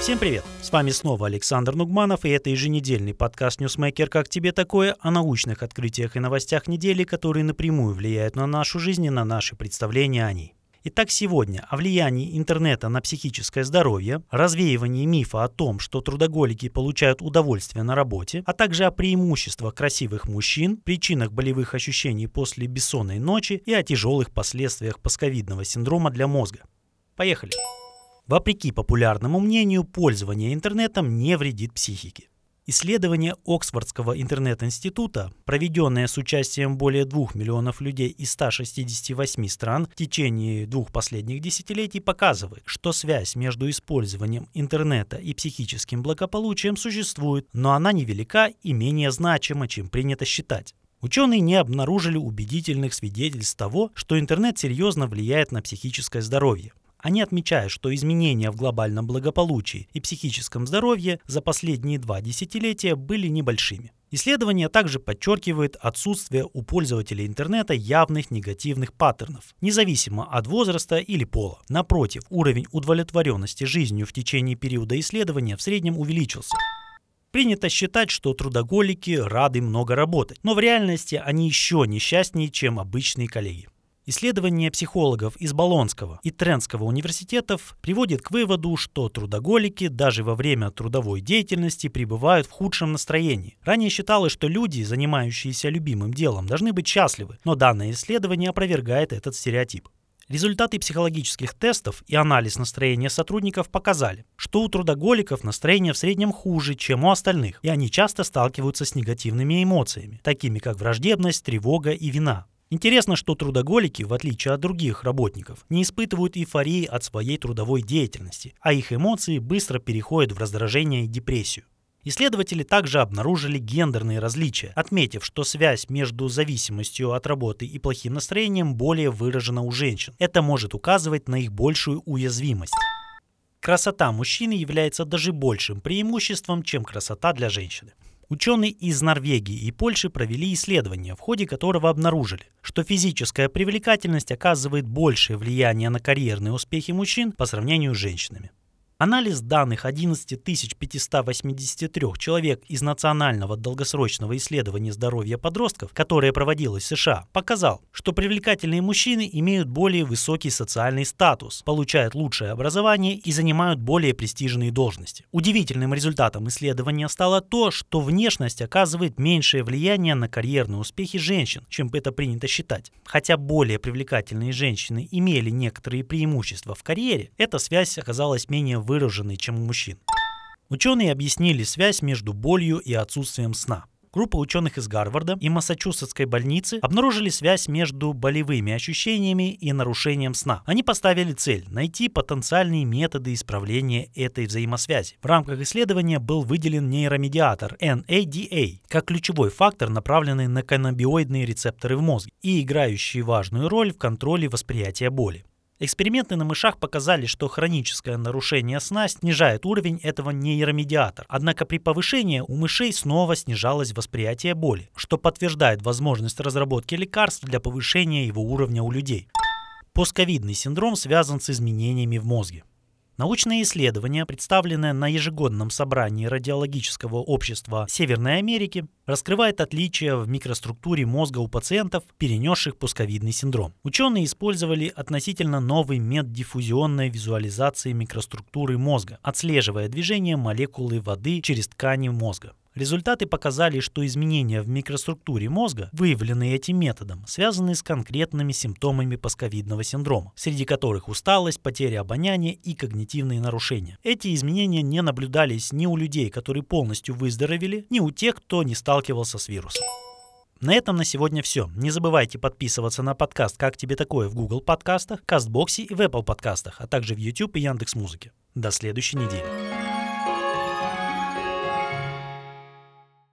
Всем привет! С вами снова Александр Нугманов, и это еженедельный подкаст «Ньюсмейкер. Как тебе такое?» о научных открытиях и новостях недели, которые напрямую влияют на нашу жизнь и на наши представления о ней. Итак, сегодня о влиянии интернета на психическое здоровье, развеивании мифа о том, что трудоголики получают удовольствие на работе, а также о преимуществах красивых мужчин, причинах болевых ощущений после бессонной ночи и о тяжелых последствиях постковидного синдрома для мозга. Поехали! Вопреки популярному мнению, пользование интернетом не вредит психике. Исследование Оксфордского интернет-института, проведенное с участием более 2 миллионов людей из 168 стран в течение двух последних десятилетий, показывает, что связь между использованием интернета и психическим благополучием существует, но она невелика и менее значима, чем принято считать. Ученые не обнаружили убедительных свидетельств того, что интернет серьезно влияет на психическое здоровье. Они отмечают, что изменения в глобальном благополучии и психическом здоровье за последние два десятилетия были небольшими. Исследование также подчеркивает отсутствие у пользователей интернета явных негативных паттернов, независимо от возраста или пола. Напротив, уровень удовлетворенности жизнью в течение периода исследования в среднем увеличился. Принято считать, что трудоголики рады много работать, но в реальности они еще несчастнее, чем обычные коллеги. Исследование психологов из Болонского и Трентского университетов приводит к выводу, что трудоголики даже во время трудовой деятельности пребывают в худшем настроении. Ранее считалось, что люди, занимающиеся любимым делом, должны быть счастливы, но данное исследование опровергает этот стереотип. Результаты психологических тестов и анализ настроения сотрудников показали, что у трудоголиков настроение в среднем хуже, чем у остальных, и они часто сталкиваются с негативными эмоциями, такими как враждебность, тревога и вина. Интересно, что трудоголики, в отличие от других работников, не испытывают эйфории от своей трудовой деятельности, а их эмоции быстро переходят в раздражение и депрессию. Исследователи также обнаружили гендерные различия, отметив, что связь между зависимостью от работы и плохим настроением более выражена у женщин. Это может указывать на их большую уязвимость. Красота мужчины является даже большим преимуществом, чем красота для женщины. Ученые из Норвегии и Польши провели исследование, в ходе которого обнаружили, что физическая привлекательность оказывает большее влияние на карьерные успехи мужчин по сравнению с женщинами. Анализ данных 11 583 человек из Национального долгосрочного исследования здоровья подростков, которое проводилось в США, показал, что привлекательные мужчины имеют более высокий социальный статус, получают лучшее образование и занимают более престижные должности. Удивительным результатом исследования стало то, что внешность оказывает меньшее влияние на карьерные успехи женщин, чем это принято считать. Хотя более привлекательные женщины имели некоторые преимущества в карьере, эта связь оказалась менее выраженный, чем у мужчин. Ученые объяснили связь между болью и отсутствием сна. Группа ученых из Гарварда и Массачусетской больницы обнаружили связь между болевыми ощущениями и нарушением сна. Они поставили цель – найти потенциальные методы исправления этой взаимосвязи. В рамках исследования был выделен нейромедиатор NADA как ключевой фактор, направленный на каннабиоидные рецепторы в мозге и играющий важную роль в контроле восприятия боли. Эксперименты на мышах показали, что хроническое нарушение сна снижает уровень этого нейромедиатора. Однако при повышении у мышей снова снижалось восприятие боли, что подтверждает возможность разработки лекарств для повышения его уровня у людей. Постковидный синдром связан с изменениями в мозге. Научное исследование, представленное на ежегодном собрании радиологического общества Северной Америки, раскрывает отличия в микроструктуре мозга у пациентов, перенесших пусковидный синдром. Ученые использовали относительно новый метод диффузионной визуализации микроструктуры мозга, отслеживая движение молекулы воды через ткани мозга. Результаты показали, что изменения в микроструктуре мозга, выявленные этим методом, связаны с конкретными симптомами пасковидного синдрома, среди которых усталость, потеря обоняния и когнитивные нарушения. Эти изменения не наблюдались ни у людей, которые полностью выздоровели, ни у тех, кто не сталкивался с вирусом. На этом на сегодня все. Не забывайте подписываться на подкаст «Как тебе такое» в Google подкастах, Кастбоксе и в Apple подкастах, а также в YouTube и Яндекс.Музыке. До следующей недели.